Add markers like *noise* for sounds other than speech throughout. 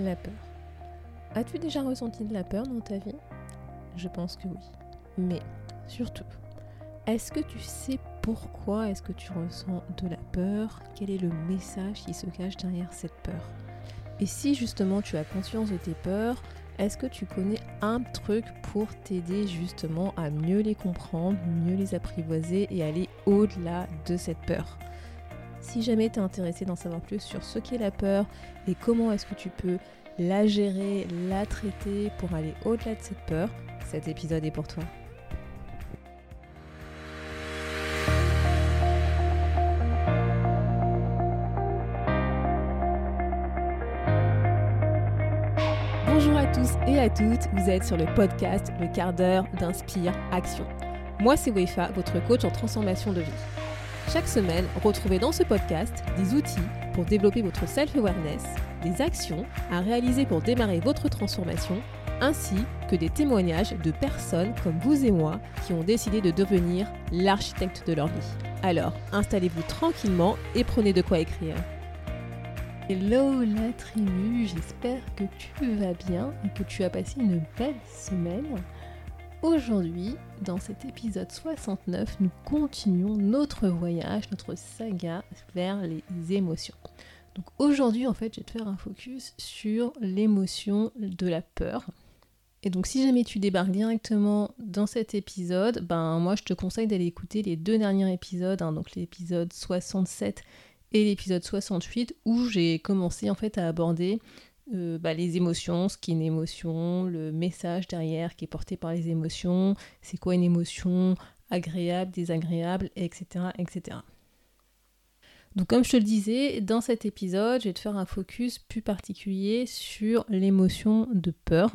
la peur. As-tu déjà ressenti de la peur dans ta vie? Je pense que oui. Mais surtout, est-ce que tu sais pourquoi est-ce que tu ressens de la peur? Quel est le message qui se cache derrière cette peur? Et si justement tu as conscience de tes peurs, est-ce que tu connais un truc pour t'aider justement à mieux les comprendre, mieux les apprivoiser et aller au-delà de cette peur? Si jamais tu es intéressé d'en savoir plus sur ce qu'est la peur et comment est-ce que tu peux la gérer, la traiter pour aller au-delà de cette peur, cet épisode est pour toi. Bonjour à tous et à toutes, vous êtes sur le podcast Le quart d'heure d'Inspire Action. Moi c'est Wefa, votre coach en transformation de vie. Chaque semaine, retrouvez dans ce podcast des outils pour développer votre self-awareness, des actions à réaliser pour démarrer votre transformation, ainsi que des témoignages de personnes comme vous et moi qui ont décidé de devenir l'architecte de leur vie. Alors, installez-vous tranquillement et prenez de quoi écrire. Hello la tribu, j'espère que tu vas bien et que tu as passé une belle semaine. Aujourd'hui, dans cet épisode 69, nous continuons notre voyage, notre saga vers les émotions. Donc aujourd'hui, en fait, je vais te faire un focus sur l'émotion de la peur. Et donc si jamais tu débarques directement dans cet épisode, ben moi je te conseille d'aller écouter les deux derniers épisodes, hein, donc l'épisode 67 et l'épisode 68 où j'ai commencé en fait à aborder euh, bah, les émotions, ce qu'est une émotion, le message derrière qui est porté par les émotions, c'est quoi une émotion agréable, désagréable, etc., etc. Donc comme je te le disais, dans cet épisode, je vais te faire un focus plus particulier sur l'émotion de peur.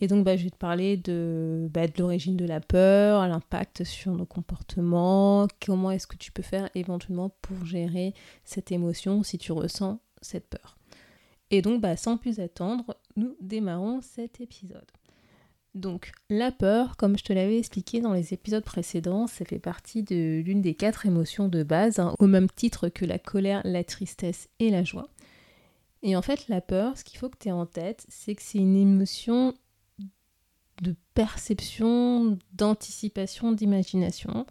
Et donc, bah, je vais te parler de, bah, de l'origine de la peur, l'impact sur nos comportements, comment est-ce que tu peux faire éventuellement pour gérer cette émotion si tu ressens cette peur. Et donc, bah, sans plus attendre, nous démarrons cet épisode. Donc, la peur, comme je te l'avais expliqué dans les épisodes précédents, ça fait partie de l'une des quatre émotions de base, hein, au même titre que la colère, la tristesse et la joie. Et en fait, la peur, ce qu'il faut que tu aies en tête, c'est que c'est une émotion de perception, d'anticipation, d'imagination,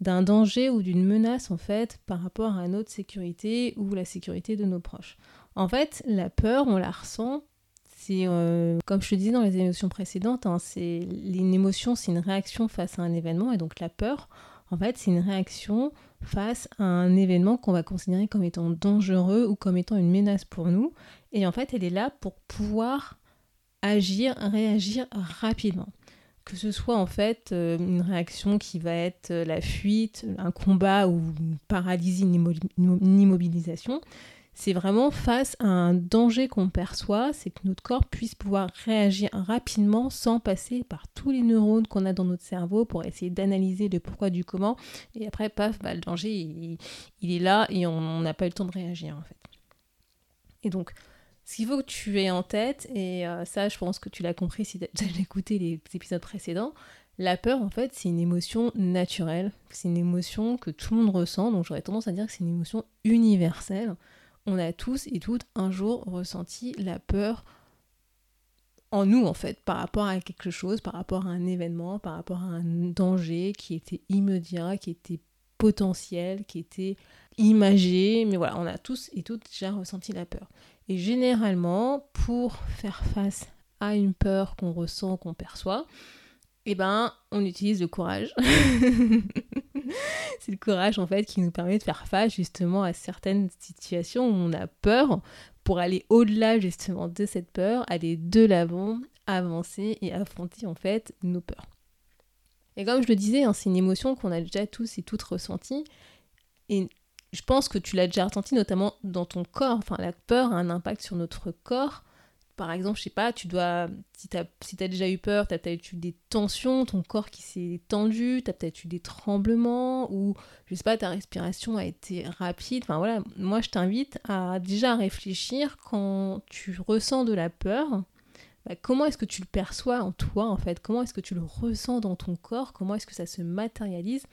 d'un danger ou d'une menace en fait par rapport à notre sécurité ou la sécurité de nos proches. En fait, la peur, on la ressent. C'est euh, comme je te disais dans les émotions précédentes, hein, c'est une émotion, c'est une réaction face à un événement et donc la peur, en fait, c'est une réaction face à un événement qu'on va considérer comme étant dangereux ou comme étant une menace pour nous. Et en fait, elle est là pour pouvoir agir, réagir rapidement. Que ce soit en fait euh, une réaction qui va être la fuite, un combat ou une paralysie, une immobilisation, c'est vraiment face à un danger qu'on perçoit, c'est que notre corps puisse pouvoir réagir rapidement sans passer par tous les neurones qu'on a dans notre cerveau pour essayer d'analyser le pourquoi du comment. Et après, paf, bah, le danger, il, est là et on n'a pas eu le temps de réagir en fait. Et donc, ce qu'il faut que tu aies en tête, et euh, ça je pense que tu l'as compris si tu as *laughs* écouté les épisodes précédents, la peur en fait c'est une émotion naturelle, c'est une émotion que tout le monde ressent, donc j'aurais tendance à dire que c'est une émotion universelle. On a tous et toutes un jour ressenti la peur en nous en fait, par rapport à quelque chose, par rapport à un événement, par rapport à un danger qui était immédiat, qui était potentiel, qui était imagé, mais voilà, on a tous et toutes déjà ressenti la peur. Et généralement, pour faire face à une peur qu'on ressent, qu'on perçoit, eh ben, on utilise le courage. *laughs* *laughs* c'est le courage en fait qui nous permet de faire face justement à certaines situations où on a peur pour aller au-delà justement de cette peur, aller de l'avant, avancer et affronter en fait nos peurs. Et comme je le disais, hein, c'est une émotion qu'on a déjà tous et toutes ressentie. Et je pense que tu l'as déjà ressenti notamment dans ton corps. Enfin, la peur a un impact sur notre corps. Par exemple, je sais pas, tu dois. Si tu as, déjà eu peur, tu as peut-être eu des tensions, ton corps qui s'est tendu, tu as peut-être eu des tremblements, ou je sais pas, ta respiration a été rapide. Enfin voilà, moi je t'invite à déjà réfléchir quand tu ressens de la peur bah, comment est-ce que tu le perçois en toi en fait? Comment est-ce que tu le ressens dans ton corps? Comment est-ce que ça se matérialise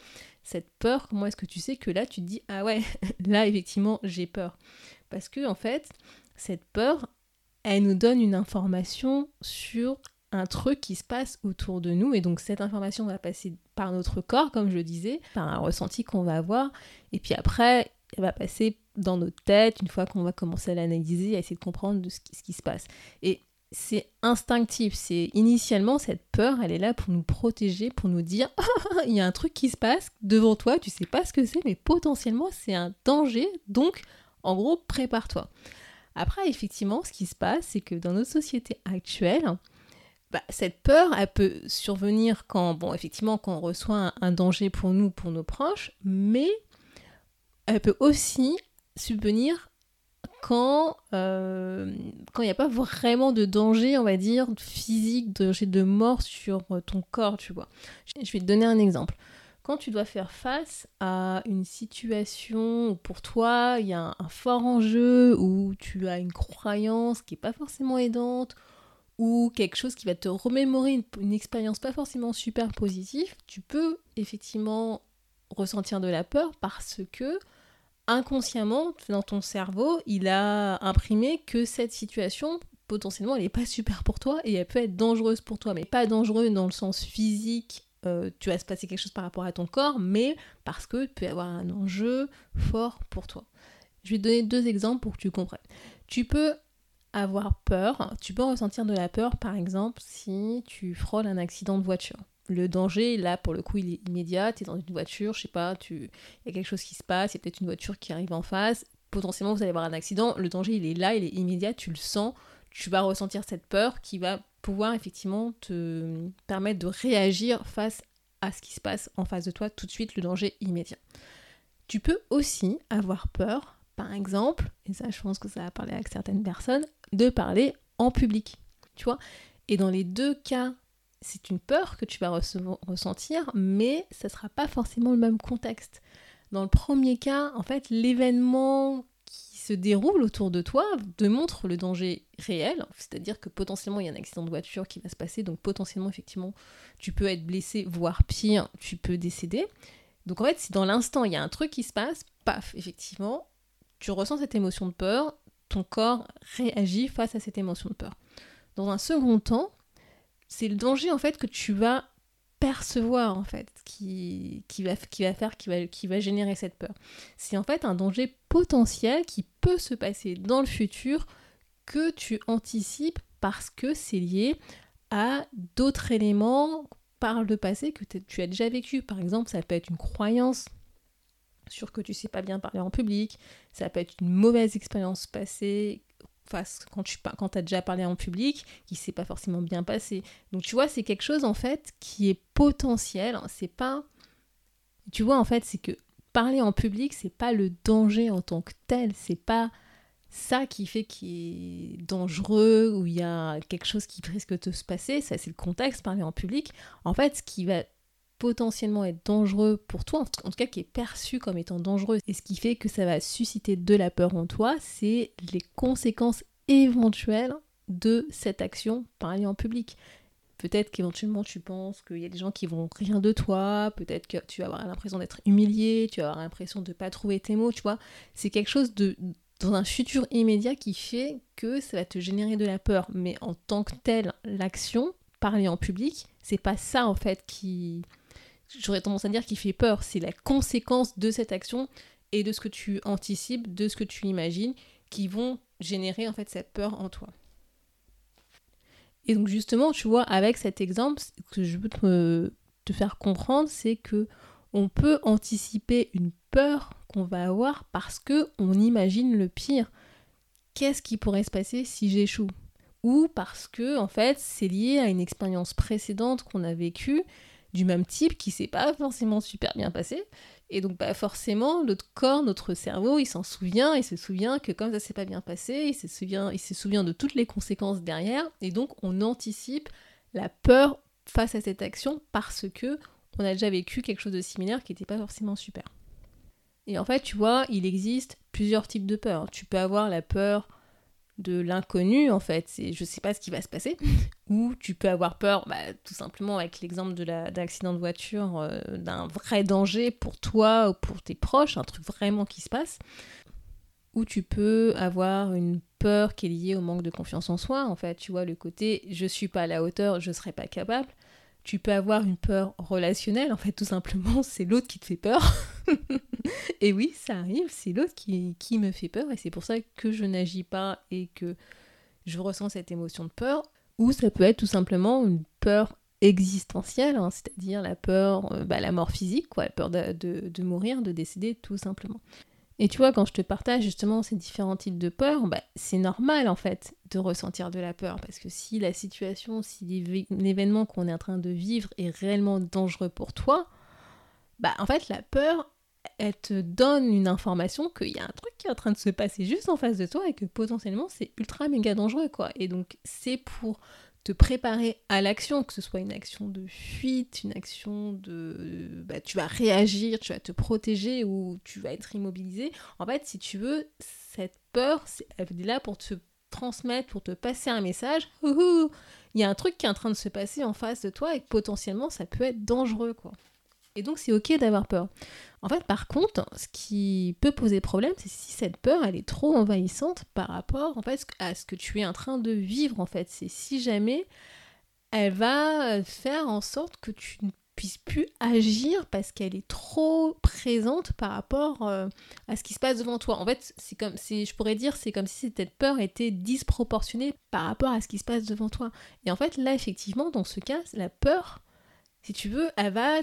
Cette peur, comment est-ce que tu sais que là tu te dis ah ouais, *laughs* là effectivement j'ai peur? Parce que, en fait, cette peur, elle nous donne une information sur un truc qui se passe autour de nous et donc cette information va passer par notre corps comme je disais, par un ressenti qu'on va avoir et puis après elle va passer dans notre tête une fois qu'on va commencer à l'analyser, à essayer de comprendre de ce, qui, ce qui se passe. Et c'est instinctif, c'est initialement cette peur, elle est là pour nous protéger, pour nous dire *laughs* il y a un truc qui se passe devant toi, tu sais pas ce que c'est mais potentiellement c'est un danger donc en gros prépare-toi. Après effectivement ce qui se passe c'est que dans notre société actuelle, bah, cette peur, elle peut survenir quand, bon, effectivement, quand on reçoit un, danger pour nous, pour nos proches, mais elle peut aussi subvenir quand euh, quand il n'y a pas vraiment de danger, on va dire, physique, de danger de mort sur ton corps, tu vois. Je vais te donner un exemple. Quand tu dois faire face à une situation où pour toi, il y a un, fort enjeu, où tu as une croyance qui n'est pas forcément aidante, ou quelque chose qui va te remémorer une, expérience pas forcément super positive, tu peux effectivement ressentir de la peur parce que inconsciemment, dans ton cerveau, il a imprimé que cette situation, potentiellement, elle n'est pas super pour toi et elle peut être dangereuse pour toi, mais pas dangereuse dans le sens physique. Euh, tu vas se passer quelque chose par rapport à ton corps, mais parce que tu peux avoir un enjeu fort pour toi. Je vais te donner deux exemples pour que tu comprennes. Tu peux avoir peur, tu peux ressentir de la peur par exemple si tu frôles un accident de voiture. Le danger, là, pour le coup, il est immédiat. Tu es dans une voiture, je sais pas, il y a quelque chose qui se passe, il y a peut-être une voiture qui arrive en face. Potentiellement, vous allez avoir un accident. Le danger, il est là, il est immédiat, tu le sens. Tu vas ressentir cette peur qui va pouvoir effectivement te permettre de réagir face à ce qui se passe en face de toi tout de suite, le danger immédiat. Tu peux aussi avoir peur, par exemple, et ça je pense que ça va parler avec certaines personnes, de parler en public. Tu vois Et dans les deux cas, c'est une peur que tu vas ressentir, mais ça ne sera pas forcément le même contexte. Dans le premier cas, en fait, l'événement se déroule autour de toi te montre le danger réel, c'est-à-dire que potentiellement il y a un accident de voiture qui va se passer, donc potentiellement effectivement tu peux être blessé, voire pire, tu peux décéder. Donc en fait, si dans l'instant il y a un truc qui se passe, paf, effectivement, tu ressens cette émotion de peur, ton corps réagit face à cette émotion de peur. Dans un second temps, c'est le danger en fait que tu vas percevoir en fait qui, qui, va, faire, qui va, qui va générer cette peur. C'est en fait un danger potentiel qui peut se passer dans le futur que tu anticipes parce que c'est lié à d'autres éléments par le passé que tu as déjà vécu. Par exemple, ça peut être une croyance sur que tu sais pas bien parler en public, ça peut être une mauvaise expérience passée quand tu quand as déjà parlé en public qui s'est pas forcément bien passé. Donc tu vois, c'est quelque chose en fait qui est potentiel, c'est pas tu vois en fait, c'est que parler en public, c'est pas le danger en tant que tel, c'est pas ça qui fait qu'il est dangereux ou il y a quelque chose qui risque de se passer, ça c'est le contexte, parler en public. En fait, ce qui va potentiellement être dangereux pour toi, en tout cas qui est perçu comme étant dangereux, et ce qui fait que ça va susciter de la peur en toi, c'est les conséquences éventuelles de cette action parler en public. Peut-être qu'éventuellement tu penses qu'il y a des gens qui vont rire de toi, peut-être que tu vas avoir l'impression d'être humilié, tu vas avoir l'impression de ne pas trouver tes mots, tu vois. C'est quelque chose de dans un futur immédiat qui fait que ça va te générer de la peur. Mais en tant que telle, l'action, parler en public, c'est pas ça en fait qui, j'aurais tendance à dire qu'il fait peur. C'est la conséquence de cette action et de ce que tu anticipes, de ce que tu imagines, qui vont générer en fait cette peur en toi. Et donc justement, tu vois, avec cet exemple, ce que je veux te, te faire comprendre, c'est que on peut anticiper une peur qu'on va avoir parce que on imagine le pire. Qu'est-ce qui pourrait se passer si j'échoue? Ou parce que en fait, c'est lié à une expérience précédente qu'on a vécue du même type qui s'est pas forcément super bien passé. Et donc, bah, forcément, notre corps, notre cerveau, il s'en souvient, il se souvient que comme ça s'est pas bien passé, il se souvient, il se souvient de toutes les conséquences derrière. Et donc, on anticipe la peur face à cette action parce que on a déjà vécu quelque chose de similaire qui n'était pas forcément super. Et en fait, tu vois, il existe plusieurs types de peurs. Tu peux avoir la peur de l'inconnu en fait, c'est je sais pas ce qui va se passer, *laughs* ou tu peux avoir peur, bah, tout simplement avec l'exemple de l'accident de voiture, euh, d'un vrai danger pour toi ou pour tes proches, un truc vraiment qui se passe. ou tu peux avoir une peur qui est liée au manque de confiance en soi. En fait, tu vois, le côté je suis pas à la hauteur, je serai pas capable. Tu peux avoir une peur relationnelle, en fait, tout simplement, *laughs* c'est l'autre qui te fait peur. *laughs* et oui, ça arrive, c'est l'autre qui, me fait peur, et c'est pour ça que je n'agis pas et que je ressens cette émotion de peur. Ou ça peut être tout simplement une peur existentielle, hein, c'est-à-dire la peur, euh, bah, la mort physique, quoi, la peur de, de, mourir, de décéder, tout simplement. Et tu vois, quand je te partage justement ces différents types de peur, bah, c'est normal en fait de ressentir de la peur, parce que si la situation, si l'événement qu'on est en train de vivre est réellement dangereux pour toi, bah en fait la peur, elle te donne une information qu'il y a un truc qui est en train de se passer juste en face de toi et que potentiellement c'est ultra méga dangereux quoi. Et donc c'est pour te préparer à l'action, que ce soit une action de fuite, une action de... Bah, tu vas réagir, tu vas te protéger ou tu vas être immobilisé. En fait, si tu veux, cette peur, elle est là pour te transmettre, pour te passer un message. Il y a un truc qui est en train de se passer en face de toi et potentiellement ça peut être dangereux, quoi. Et donc c'est ok d'avoir peur. En fait, par contre, ce qui peut poser problème, c'est si cette peur, elle est trop envahissante par rapport en fait, à ce que tu es en train de vivre. En fait, c'est si jamais elle va faire en sorte que tu ne puisses plus agir parce qu'elle est trop présente par rapport euh, à ce qui se passe devant toi. En fait, c'est comme si je pourrais dire, c'est comme si cette peur était disproportionnée par rapport à ce qui se passe devant toi. Et en fait, là, effectivement, dans ce cas, la peur, si tu veux, elle va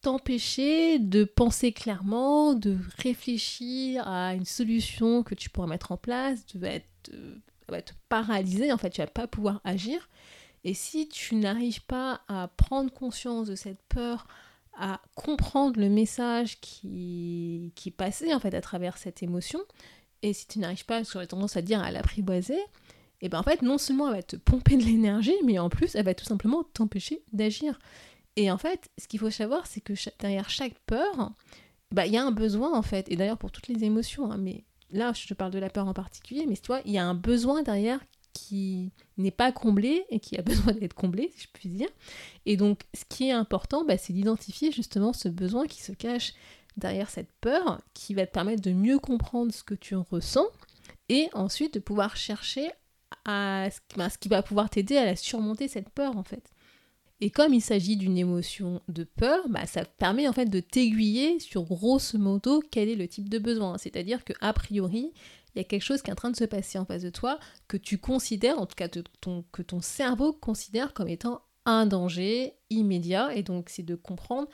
t'empêcher de penser clairement, de réfléchir à une solution que tu pourrais mettre en place, tu vas être, euh, te paralyser, en fait, tu vas pas pouvoir agir. Et si tu n'arrives pas à prendre conscience de cette peur, à comprendre le message qui, qui passait en fait à travers cette émotion, et si tu n'arrives pas, j'aurais tendance à dire à l'apprivoiser, et ben en fait non seulement elle va te pomper de l'énergie, mais en plus elle va tout simplement t'empêcher d'agir. Et en fait, ce qu'il faut savoir, c'est que derrière chaque peur, bah, il y a un besoin en fait. Et d'ailleurs pour toutes les émotions, hein, mais là je parle de la peur en particulier, mais tu vois, il y a un besoin derrière qui n'est pas comblé et qui a *laughs* besoin d'être comblé, si je puis dire. Et donc, ce qui est important, bah, c'est d'identifier justement ce besoin qui se cache derrière cette peur, qui va te permettre de mieux comprendre ce que tu ressens, et ensuite de pouvoir chercher à ce qui va pouvoir t'aider à la surmonter cette peur en fait. Et comme il s'agit d'une émotion de peur, bah, ça permet en fait de t'aiguiller sur grosso modo quel est le type de besoin. C'est-à-dire que a priori, il y a quelque chose qui est en train de se passer en face de toi que tu considères, en tout cas que ton cerveau considère comme étant un danger immédiat. Et donc c'est de comprendre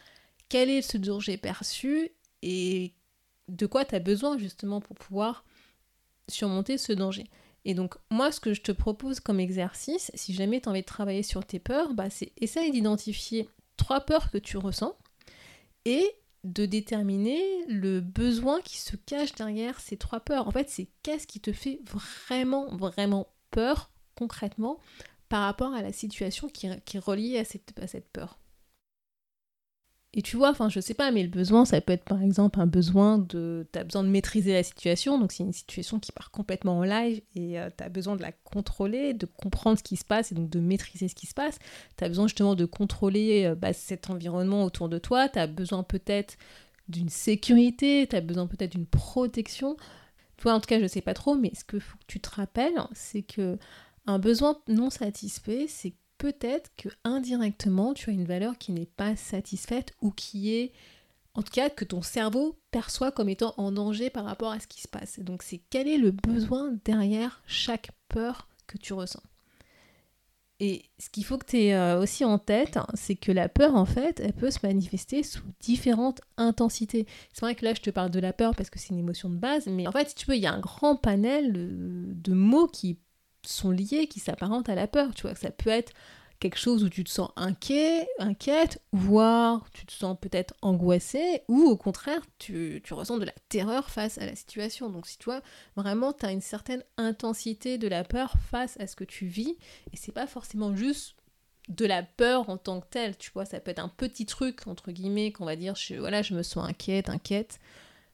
quel est ce danger perçu et de quoi tu as besoin justement pour pouvoir surmonter ce danger. Et donc, moi, ce que je te propose comme exercice, si jamais tu as envie de travailler sur tes peurs, bah, c'est essayer d'identifier trois peurs que tu ressens et de déterminer le besoin qui se cache derrière ces trois peurs. En fait, c'est qu'est-ce qui te fait vraiment, vraiment peur concrètement par rapport à la situation qui, est reliée à cette peur. Et tu vois, enfin, je sais pas, mais le besoin, ça peut être par exemple un besoin de. Tu as besoin de maîtriser la situation, donc c'est une situation qui part complètement en live et euh, tu as besoin de la contrôler, de comprendre ce qui se passe et donc de maîtriser ce qui se passe. Tu as besoin justement de contrôler euh, bah, cet environnement autour de toi. Tu as besoin peut-être d'une sécurité, tu as besoin peut-être d'une protection. Toi, en tout cas, je sais pas trop, mais ce que faut que tu te rappelles, c'est que un besoin non satisfait, c'est peut-être que indirectement tu as une valeur qui n'est pas satisfaite ou qui est en tout cas que ton cerveau perçoit comme étant en danger par rapport à ce qui se passe. Donc c'est quel est le besoin derrière chaque peur que tu ressens? Et ce qu'il faut que tu aies euh, aussi en tête, c'est que la peur, en fait, elle peut se manifester sous différentes intensités. C'est vrai que là, je te parle de la peur parce que c'est une émotion de base, mais en fait, si tu veux, il y a un grand panel de mots qui sont liés, qui s'apparentent à la peur. Tu vois, ça peut être quelque chose où tu te sens inquiet, inquiète, voire tu te sens peut-être angoissé, ou au contraire, tu, ressens de la terreur face à la situation. Donc si tu vois, vraiment, tu as une certaine intensité de la peur face à ce que tu vis, et c'est pas forcément juste de la peur en tant que telle, tu vois, ça peut être un petit truc, entre guillemets, qu'on va dire, je, voilà, je me sens inquiète, inquiète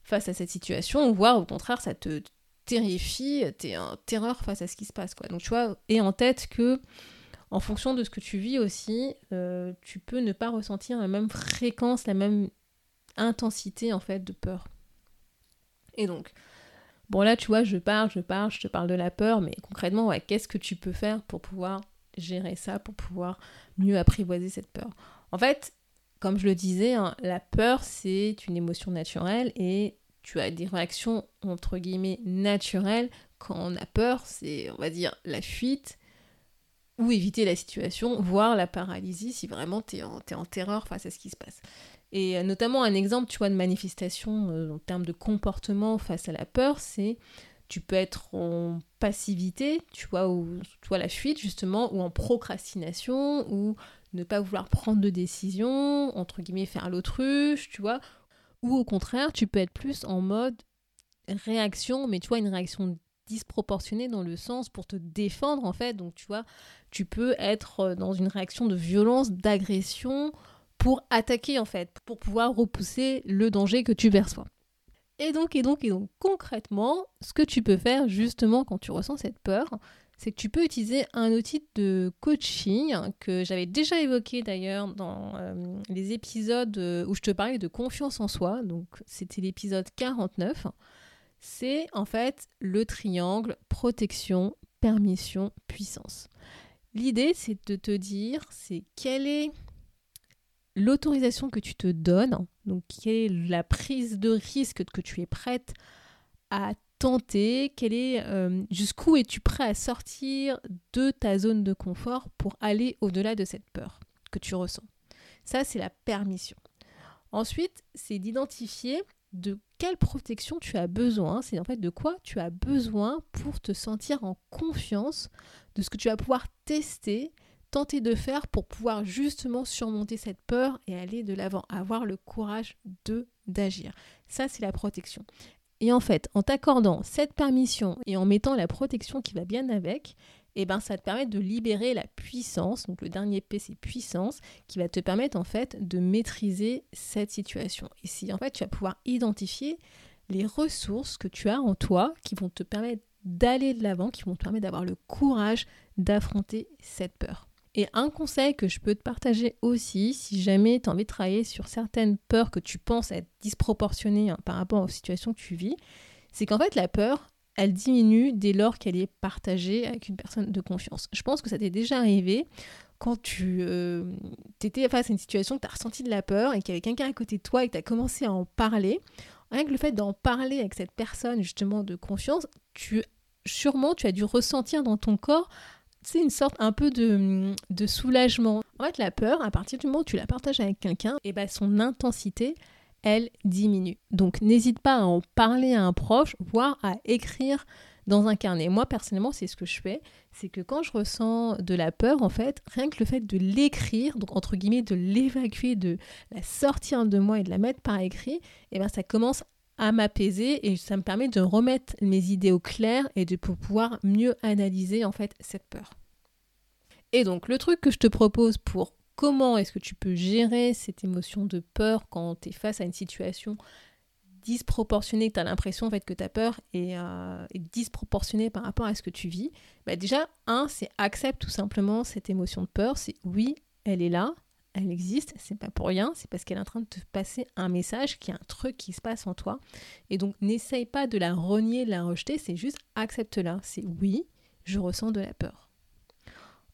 face à cette situation, voire au contraire, ça te terrifie, t'es en terreur face à ce qui se passe, quoi. Donc tu vois, et en tête que en fonction de ce que tu vis aussi, euh, tu peux ne pas ressentir la même fréquence, la même intensité en fait de peur. Et donc, Bon là, tu vois, je parle, je parle, je te parle de la peur, mais concrètement, qu'est-ce que tu peux faire pour pouvoir gérer ça, pour pouvoir mieux apprivoiser cette peur? En fait, comme je le disais, hein, la peur, c'est une émotion naturelle et tu as des réactions entre guillemets naturelles quand on a peur, c'est on va dire la fuite ou éviter la situation, voire la paralysie si vraiment tu es, en terreur face à ce qui se passe. Et euh, notamment un exemple, tu vois, de manifestation euh, en termes de comportement face à la peur, c'est tu peux être en passivité, tu vois, ou tu la fuite justement, ou en procrastination, ou ne pas vouloir prendre de décision, entre guillemets faire l'autruche, tu vois, ou au contraire, tu peux être plus en mode réaction, mais tu vois, une réaction disproportionnée dans le sens pour te défendre en fait. Donc tu vois, tu peux être euh, dans une réaction de violence, d'agression pour attaquer en fait, pour pouvoir repousser le danger que tu perçois. Et donc, et donc, et donc, concrètement, ce que tu peux faire justement quand tu ressens cette peur, c'est que tu peux utiliser un outil de coaching que j'avais déjà évoqué d'ailleurs dans euh, les épisodes euh, où je te parlais de confiance en soi. Donc, c'était l'épisode 49 c'est en fait le triangle protection, permission, puissance. L'idée, c'est de te dire, c'est quelle est l'autorisation que tu te donnes, donc quelle est la prise de risque que tu es prête à tenter, euh, jusqu'où es-tu prêt à sortir de ta zone de confort pour aller au-delà de cette peur que tu ressens? Ça, c'est la permission. Ensuite, c'est d'identifier de quelle protection tu as besoin, c'est en fait de quoi tu as besoin pour te sentir en confiance de ce que tu vas pouvoir tester, tenter de faire pour pouvoir justement surmonter cette peur et aller de l'avant, avoir le courage de d'agir. Ça c'est la protection. Et en fait, en t'accordant cette permission et en mettant la protection qui va bien avec, eh ben ça te permet de libérer la puissance. Donc le dernier P c'est puissance qui va te permettre en fait de maîtriser cette situation. Et si en fait tu vas pouvoir identifier les ressources que tu as en toi qui vont te permettre d'aller de l'avant, qui vont te permettre d'avoir le courage d'affronter cette peur. Et un conseil que je peux te partager aussi, si jamais tu as envie de travailler sur certaines peurs que tu penses être disproportionnées hein, par rapport aux situations que tu vis, c'est qu'en fait la peur, elle diminue dès lors qu'elle est partagée avec une personne de confiance. Je pense que ça t'est déjà arrivé quand tu euh, étais face à une situation que tu as ressenti de la peur et qu'il y avait quelqu'un à côté de toi et que tu as commencé à en parler. Rien que le fait d'en parler avec cette personne justement de confiance, tu sûrement tu as dû ressentir dans ton corps c'est une sorte un peu de, de, soulagement. En fait, la peur, à partir du moment où tu la partages avec quelqu'un, et eh ben son intensité, elle diminue. Donc n'hésite pas à en parler à un proche, voire à écrire dans un carnet. Moi personnellement, c'est ce que je fais, c'est que quand je ressens de la peur, en fait, rien que le fait de l'écrire, donc entre guillemets de l'évacuer, de la sortir de moi et de la mettre par écrit, et eh ben ça commence à m'apaiser et ça me permet de remettre mes idées au clair et de pouvoir mieux analyser en fait cette peur. Et donc le truc que je te propose pour comment est-ce que tu peux gérer cette émotion de peur quand tu es face à une situation disproportionnée, que tu as l'impression en fait, que ta peur euh, est, disproportionnée par rapport à ce que tu vis, bah déjà, un, c'est accepte tout simplement cette émotion de peur, c'est oui, elle est là, elle existe, c'est pas pour rien, c'est parce qu'elle est en train de te passer un message, qu'il y a un truc qui se passe en toi. Et donc n'essaye pas de la renier, de la rejeter, c'est juste accepte-la. C'est oui, je ressens de la peur.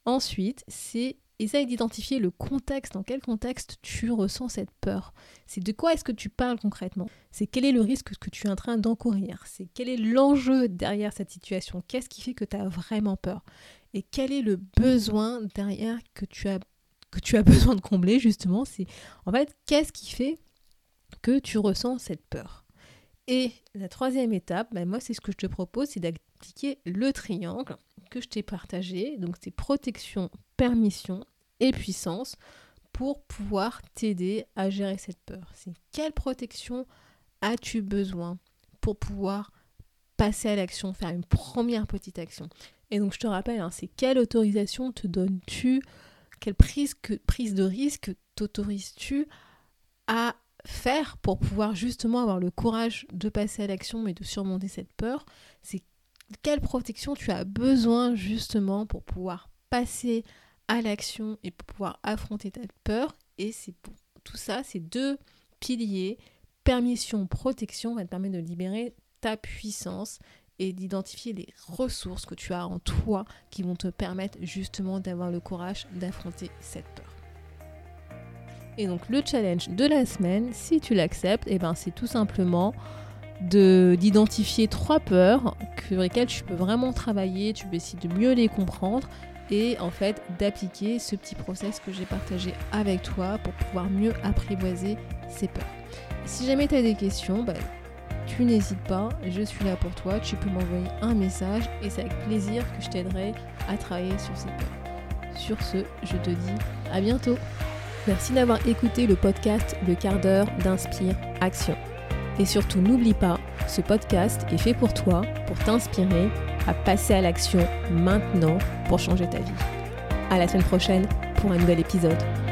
Ensuite, c'est essaye d'identifier le contexte, dans quel contexte tu ressens cette peur. C'est de quoi est-ce que tu parles concrètement? C'est quel est le risque que tu es en train d'encourir? C'est quel est l'enjeu derrière cette situation? Qu'est-ce qui fait que tu as vraiment peur? Et quel est le besoin derrière que tu as, que tu as *laughs* besoin de combler justement C'est en fait qu'est-ce qui fait que tu ressens cette peur? Et la troisième étape, ben moi c'est ce que je te propose, c'est d'appliquer le triangle que je t'ai partagé. Donc c'est protection, permission et puissance pour pouvoir t'aider à gérer cette peur. C'est quelle protection as-tu besoin pour pouvoir passer à l'action, faire une première petite action? Et donc je te rappelle, hein, c'est quelle autorisation te donnes-tu, quelle prise, de risque t'autorises-tu à faire pour pouvoir justement avoir le courage de passer à l'action et de surmonter cette peur? C'est quelle protection tu as besoin justement pour pouvoir passer à l'action et pour pouvoir affronter ta peur? Et c'est tout ça, ces deux piliers, permission, protection, va te permettre de libérer ta puissance et d'identifier les ressources que tu as en toi qui vont te permettre justement d'avoir le courage d'affronter cette peur. Et donc le challenge de la semaine, si tu l'acceptes, eh ben c'est tout simplement d'identifier trois peurs sur lesquelles tu peux vraiment travailler, tu peux essayer de mieux les comprendre et en fait d'appliquer ce petit process que j'ai partagé avec toi pour pouvoir mieux apprivoiser ces peurs. si jamais tu as des questions, bah, tu n'hésites pas, je suis là pour toi, tu peux m'envoyer un message et c'est avec plaisir que je t'aiderai à travailler sur ces peurs. Sur ce, je te dis à bientôt. Merci d'avoir écouté le podcast Le quart d'heure d'Inspire Action. Et surtout, n'oublie pas, ce podcast est fait pour toi, pour t'inspirer à passer à l'action maintenant pour changer ta vie. À la semaine prochaine pour un nouvel épisode.